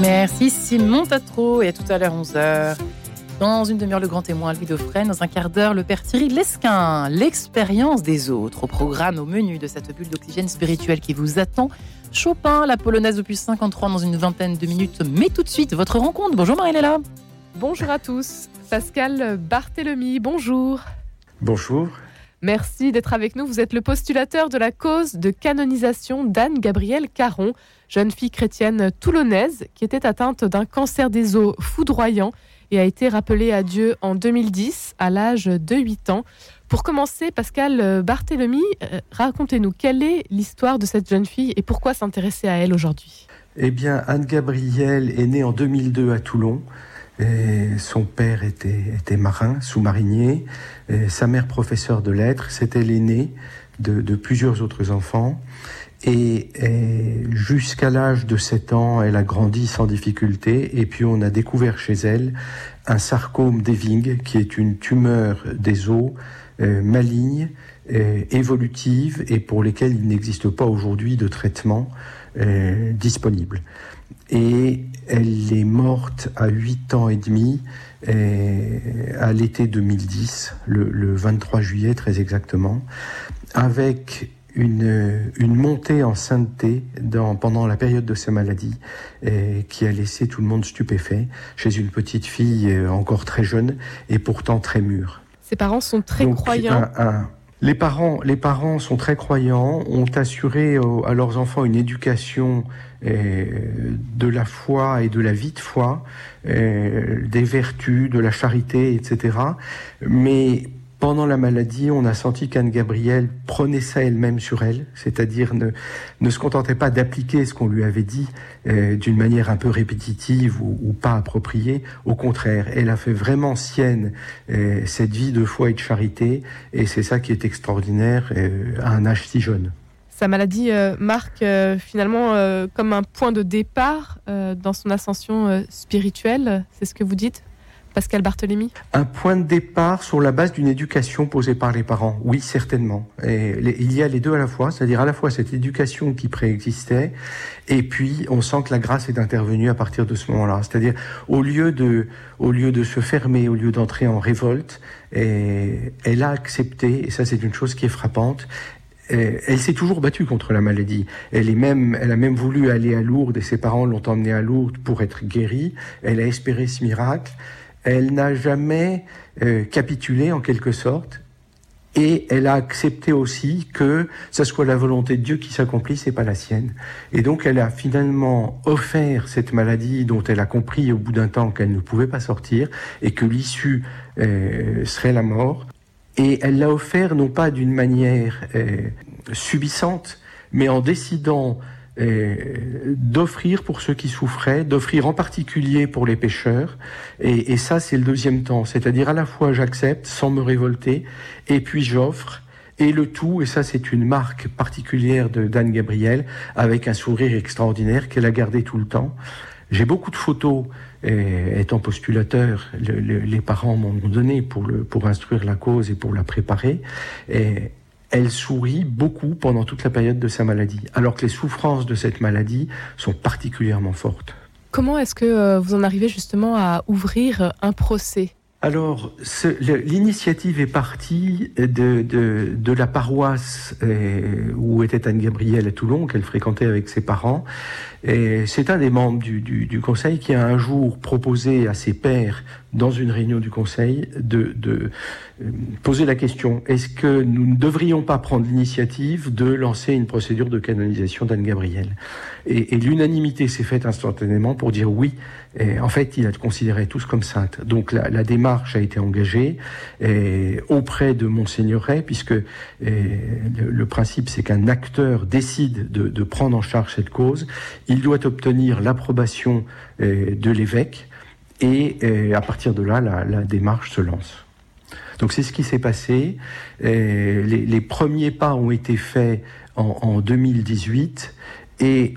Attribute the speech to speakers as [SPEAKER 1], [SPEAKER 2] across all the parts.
[SPEAKER 1] Merci Simon Tatro et à tout à l'heure 11h. Dans une demi-heure, le grand témoin Louis Dauphren. Dans un quart d'heure, le père Thierry Lesquin. L'expérience des autres. Au programme, au menu de cette bulle d'oxygène spirituel qui vous attend. Chopin, la polonaise opus 53 dans une vingtaine de minutes. Mais tout de suite, votre rencontre. Bonjour Marie-Léla.
[SPEAKER 2] Bonjour à tous. Pascal Barthélemy, bonjour.
[SPEAKER 3] Bonjour.
[SPEAKER 2] Merci d'être avec nous. Vous êtes le postulateur de la cause de canonisation d'Anne-Gabrielle Caron, jeune fille chrétienne toulonnaise qui était atteinte d'un cancer des os foudroyant et a été rappelée à Dieu en 2010 à l'âge de 8 ans. Pour commencer, Pascal Barthélemy, euh, racontez-nous quelle est l'histoire de cette jeune fille et pourquoi s'intéresser à elle aujourd'hui?
[SPEAKER 3] Eh bien, Anne-Gabrielle est née en 2002 à Toulon. Son père était, marin, sous-marinier, sa mère professeure de lettres, c'était l'aîné de, plusieurs autres enfants. Et, et jusqu'à l'âge de 7 ans, elle a grandi sans difficulté. Et puis on a découvert chez elle un sarcome d'Ewing, qui est une tumeur des os euh, maligne, euh, évolutive, et pour lesquelles il n'existe pas aujourd'hui de traitement euh, disponible et elle est morte à 8 ans et demi à l'été 2010, le, le, 23 juillet très exactement, avec une, une montée en sainteté dans, pendant la période de sa maladie et qui a laissé tout le monde stupéfait chez une petite fille encore très jeune et pourtant très mûre.
[SPEAKER 2] Ses parents sont très Donc, croyants.
[SPEAKER 3] Un, un, les parents, les parents sont très croyants, ont assuré à leurs enfants une éducation de la foi et de la vie de foi, des vertus, de la charité, etc. Mais pendant la maladie, on a senti qu'Anne-Gabrielle prenait ça elle-même sur elle, c'est-à-dire ne, ne se contentait pas d'appliquer ce qu'on lui avait dit euh, d'une manière un peu répétitive ou, ou, pas appropriée. Au contraire, elle a fait vraiment sienne euh, cette vie de foi et de charité, et c'est ça qui est extraordinaire euh, à un âge si jeune.
[SPEAKER 2] Sa maladie marque finalement comme un point de départ dans son ascension spirituelle, c'est ce que vous dites? Pascal Barthélémy
[SPEAKER 3] Un point de départ sur la base d'une éducation posée par les parents, oui, certainement. Et il y a les deux à la fois, c'est-à-dire à la fois cette éducation qui préexistait, et puis on sent que la grâce est intervenue à partir de ce moment-là. C'est-à-dire au lieu de, au lieu de se fermer, au lieu d'entrer en révolte, et, elle a accepté, et ça c'est une chose qui est frappante, elle s'est toujours battue contre la maladie. Elle est même, elle a même voulu aller à Lourdes et ses parents l'ont emmenée à Lourdes pour être guérie. Elle a espéré ce miracle elle n'a jamais euh, capitulé en quelque sorte, et elle a accepté aussi que ce soit la volonté de Dieu qui s'accomplisse et pas la sienne. Et donc elle a finalement offert cette maladie dont elle a compris au bout d'un temps qu'elle ne pouvait pas sortir et que l'issue euh, serait la mort. Et elle l'a offert non pas d'une manière euh, subissante, mais en décidant d'offrir pour ceux qui souffraient, d'offrir en particulier pour les pécheurs. Et, ça, c'est le deuxième temps. C'est-à-dire à la fois j'accepte sans me révolter, et puis j'offre. Et le tout, et ça c'est une marque particulière de d'Anne Gabriel, avec un sourire extraordinaire qu'elle a gardé tout le temps. J'ai beaucoup de photos, et, étant postulateur, le, le, les parents m'ont donné pour, pour instruire la cause et pour la préparer. Elle sourit beaucoup pendant toute la période de sa maladie, alors que les souffrances de cette maladie sont particulièrement fortes.
[SPEAKER 2] Comment est-ce que vous en arrivez justement à ouvrir un procès
[SPEAKER 3] alors, l'initiative est partie de, la paroisse euh, où était Anne-Gabrielle à Toulon, qu'elle fréquentait avec ses parents. C'est un des membres du, conseil qui a un jour proposé à ses pères, dans une réunion du conseil, de, euh, poser la question est-ce que nous ne devrions pas prendre l'initiative de lancer une procédure de canonisation d'Anne-Gabrielle? Et l'unanimité s'est faite instantanément pour dire oui. Et en fait, il a considéré tous comme sainte. Donc la, la démarche a été engagée et, auprès de Monseigneuret, puisque et, le, le, principe c'est qu'un acteur décide de, de, prendre en charge cette cause, il doit obtenir l'approbation de l'évêque et, à partir de là, la, la démarche se lance. Donc c'est ce qui s'est passé. Les, les, premiers pas ont été faits en, en 2018 et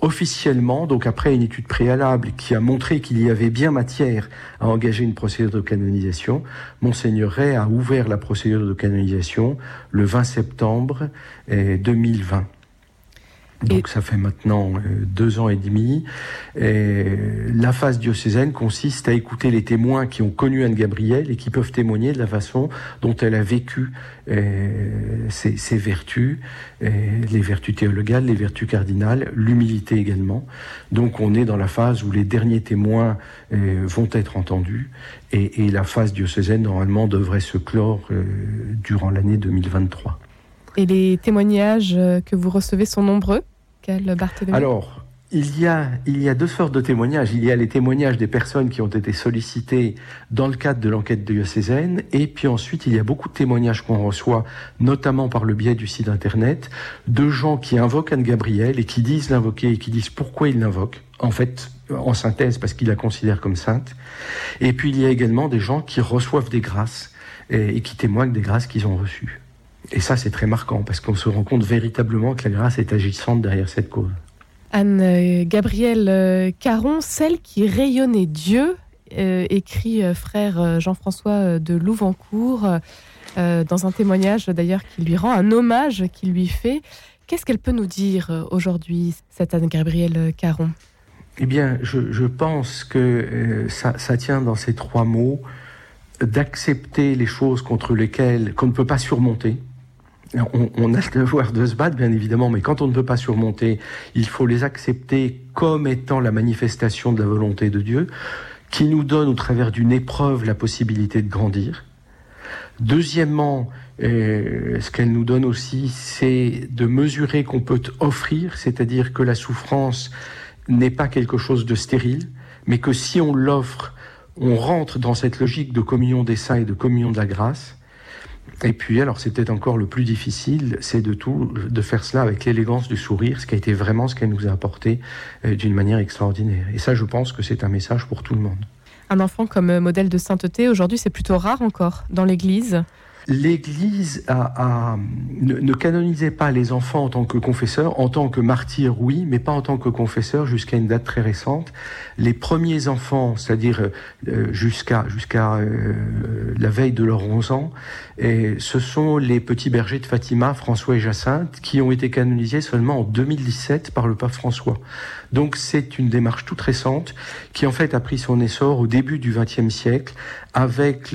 [SPEAKER 3] officiellement, donc après une étude préalable qui a montré qu'il y avait bien matière à engager une procédure de canonisation, Monseigneur Ray a ouvert la procédure de canonisation le 20 septembre 2020. Donc ça fait maintenant euh, deux ans et demi. Et la phase diocésaine consiste à écouter les témoins qui ont connu Anne-Gabrielle et qui peuvent témoigner de la façon dont elle a vécu euh, ses, vertus, euh, les vertus théologales, les vertus cardinales, l'humilité également. Donc on est dans la phase où les derniers témoins vont être entendus et, et, la phase diocésaine normalement devrait se clore durant l'année 2023.
[SPEAKER 2] Et les témoignages euh, que vous recevez sont nombreux Quel Barthélemy
[SPEAKER 3] Alors, il y, a, il y a deux sortes de témoignages. Il y a les témoignages des personnes qui ont été sollicitées dans le cadre de l'enquête diocésaine, et puis ensuite il y a beaucoup de témoignages qu'on reçoit, notamment par le biais du site internet, de gens qui invoquent Anne-Gabrielle et qui disent l'invoquer et qui disent pourquoi ils l'invoquent. En fait, en synthèse, parce qu'ils la considèrent comme sainte. Et puis il y a également des gens qui reçoivent des grâces et qui témoignent des grâces qu'ils ont reçues. Et ça, c'est très marquant parce qu'on se rend compte véritablement que la grâce est agissante derrière cette cause.
[SPEAKER 2] Anne-Gabrielle euh, Caron, celle qui rayonnait Dieu, euh, écrit euh, frère Jean-François de Louvancourt, dans un témoignage d'ailleurs qui lui rend, un hommage qu'il lui fait. Qu'est-ce qu'elle peut nous dire aujourd'hui, cette Anne-Gabrielle Caron?
[SPEAKER 3] Eh bien, je, pense que ça, ça, tient dans ces trois mots d'accepter les choses contre lesquelles qu'on ne peut pas surmonter on, a le devoir de se battre, bien évidemment, mais quand on ne peut pas surmonter, il faut les accepter comme étant la manifestation de la volonté de Dieu, qui nous donne au travers d'une épreuve la possibilité de grandir. Deuxièmement, euh, ce qu'elle nous donne aussi, c'est de mesurer qu'on peut offrir, c'est-à-dire que la souffrance n'est pas quelque chose de stérile, mais que si on l'offre, on rentre dans cette logique de communion des saints et de communion de la grâce. Et puis, alors, c'était encore le plus difficile, c'est de tout, de faire cela avec l'élégance du sourire, ce qui a été vraiment ce qu'elle nous a apporté euh, d'une manière extraordinaire. Et ça, je pense que c'est un message pour tout le monde.
[SPEAKER 2] Un enfant comme euh, modèle de sainteté, aujourd'hui, c'est plutôt rare encore dans l'Église
[SPEAKER 3] l'Église ne, canonisait pas les enfants en tant que confesseurs, en tant que martyrs, oui, mais pas en tant que confesseurs jusqu'à une date très récente. Les premiers enfants, c'est-à-dire euh, jusqu'à jusqu'à euh, la veille de leurs 11 ans, et ce sont les petits bergers de Fatima, François et Jacinthe, qui ont été canonisés seulement en 2017 par le pape François. Donc c'est une démarche toute récente qui en fait a pris son essor au début du XXe siècle avec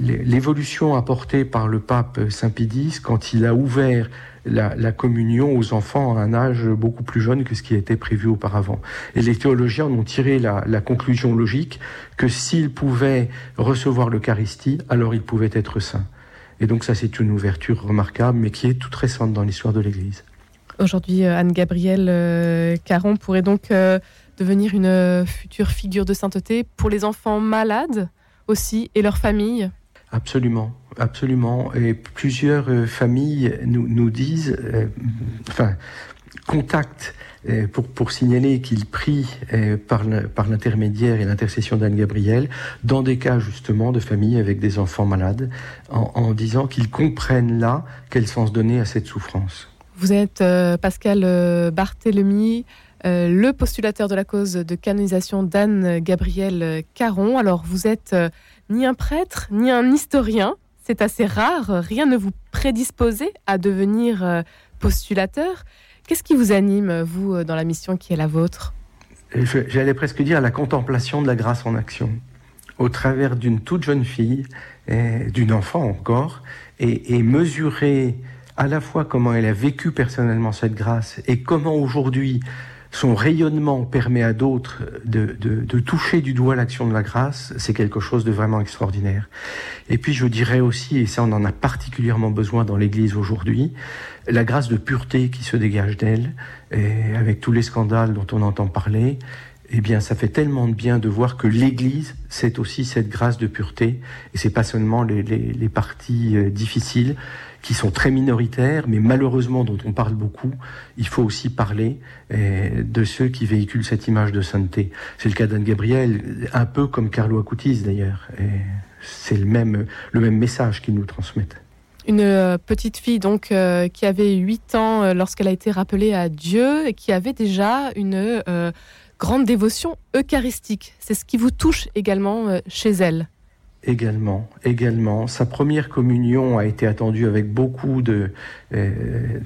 [SPEAKER 3] l'évolution apportée par le pape Saint Pie quand il a ouvert la, communion aux enfants à un âge beaucoup plus jeune que ce qui était prévu auparavant. Et les théologiens ont tiré la, la conclusion logique que s'ils pouvaient recevoir l'Eucharistie, alors ils pouvaient être saints. Et donc ça, c'est une ouverture remarquable, mais qui est toute récente dans l'histoire de l'Église.
[SPEAKER 2] Aujourd'hui, euh, Anne-Gabrielle euh, Caron pourrait donc euh, devenir une future figure de sainteté pour les enfants malades aussi et leurs familles
[SPEAKER 3] Absolument, absolument. Et plusieurs familles nous, nous disent, enfin, contactent pour, pour signaler qu'ils prient par l'intermédiaire et l'intercession d'Anne-Gabrielle dans des cas justement de familles avec des enfants malades, en, en disant qu'ils comprennent là quel sens donner à cette souffrance.
[SPEAKER 2] Vous êtes euh, Pascal euh, Barthélemy, euh, le postulateur de la cause de canonisation d'Anne-Gabrielle Caron. Alors, vous êtes ni un prêtre, ni un historien. C'est assez rare. Rien ne vous prédisposait à devenir postulateur. Qu'est-ce qui vous anime, vous, dans la mission qui est la vôtre?
[SPEAKER 3] J'allais presque dire la contemplation de la grâce en action, au travers d'une toute jeune fille, d'une enfant encore, et, et mesurer à la fois comment elle a vécu personnellement cette grâce et comment aujourd'hui son rayonnement permet à d'autres de, de, toucher du doigt l'action de la grâce, c'est quelque chose de vraiment extraordinaire. Et puis je dirais aussi, et ça on en a particulièrement besoin dans l'Église aujourd'hui, la grâce de pureté qui se dégage d'elle, avec tous les scandales dont on entend parler, eh bien, ça fait tellement de bien de voir que l'Église, c'est aussi cette grâce de pureté, et c'est pas seulement les, les, les parties euh, difficiles, qui sont très minoritaires, mais malheureusement dont on parle beaucoup, il faut aussi parler eh, de ceux qui véhiculent cette image de sainteté. C'est le cas d'Anne Gabriel, un peu comme Carlo Acutis d'ailleurs. C'est le même, le même message qu'ils nous transmettent.
[SPEAKER 2] Une euh, petite fille donc euh, qui avait 8 ans euh, lorsqu'elle a été rappelée à Dieu et qui avait déjà une grande dévotion eucharistique. C'est ce qui vous touche également chez elle.
[SPEAKER 3] Également, également. Sa première communion a été attendue avec beaucoup de, euh,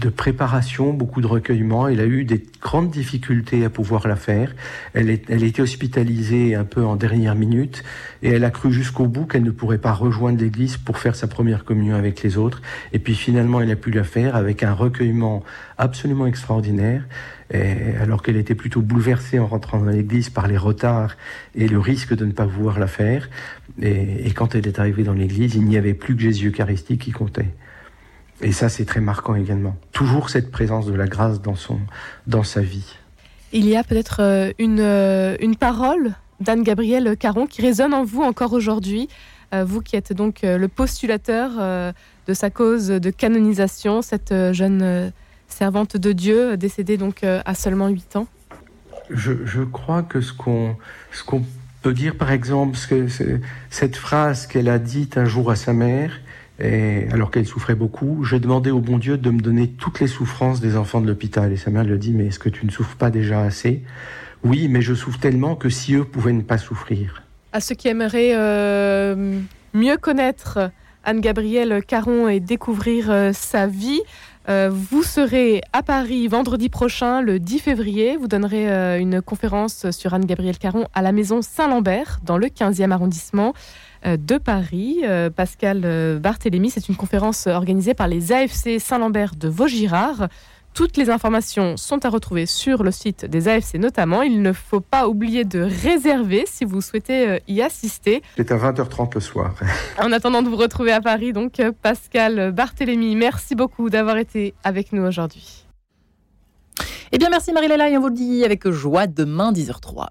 [SPEAKER 3] de préparation, beaucoup de recueillement. Elle a eu des grandes difficultés à pouvoir la faire. Elle, est, elle était hospitalisée un peu en dernière minute et elle a cru jusqu'au bout qu'elle ne pourrait pas rejoindre l'église pour faire sa première communion avec les autres. Et puis finalement, elle a pu la faire avec un recueillement absolument extraordinaire alors qu'elle était plutôt bouleversée en rentrant dans l'église par les retards et le risque de ne pas pouvoir la faire. Et, quand elle est arrivée dans l'église, il n'y avait plus que Jésus Eucharistique qui comptait. Et ça, c'est très marquant également. Toujours cette présence de la grâce dans, son, dans sa vie.
[SPEAKER 2] Il y a peut-être euh, une, euh, une parole d'Anne-Gabrielle Caron qui résonne en vous encore aujourd'hui. Euh, vous qui êtes donc le postulateur de sa cause de canonisation, cette jeune servante de Dieu, décédée donc euh, à seulement 8 ans
[SPEAKER 3] je, crois que ce qu'on ce qu'on peut dire, par exemple, que cette phrase qu'elle a dite un jour à sa mère, et, alors qu'elle souffrait beaucoup, j'ai demandé au bon Dieu de me donner toutes les souffrances des enfants de l'hôpital. Et sa mère lui dit, mais est-ce que tu ne souffres pas déjà assez? Oui, mais je souffre tellement que si eux pouvaient ne pas souffrir.
[SPEAKER 2] À ceux qui aimeraient euh, mieux connaître Anne-Gabrielle Caron et découvrir euh, sa vie, euh, vous serez à Paris vendredi prochain, le 10 février. Vous donnerez euh, une conférence sur Anne-Gabrielle Caron à la maison Saint-Lambert, dans le 15e arrondissement euh, de Paris. Pascal Barthélémy, c'est une conférence organisée par les AFC Saint-Lambert de Vaugirard. Toutes les informations sont à retrouver sur le site des AFC notamment. Il ne faut pas oublier de réserver si vous souhaitez euh, y assister.
[SPEAKER 3] C'est à 20h30 le soir.
[SPEAKER 2] en attendant de vous retrouver à Paris, donc euh, Pascal Barthélémy, merci beaucoup d'avoir été avec nous aujourd'hui.
[SPEAKER 1] Eh bien, merci Marie-Léla et on vous le dit avec joie demain 10h03.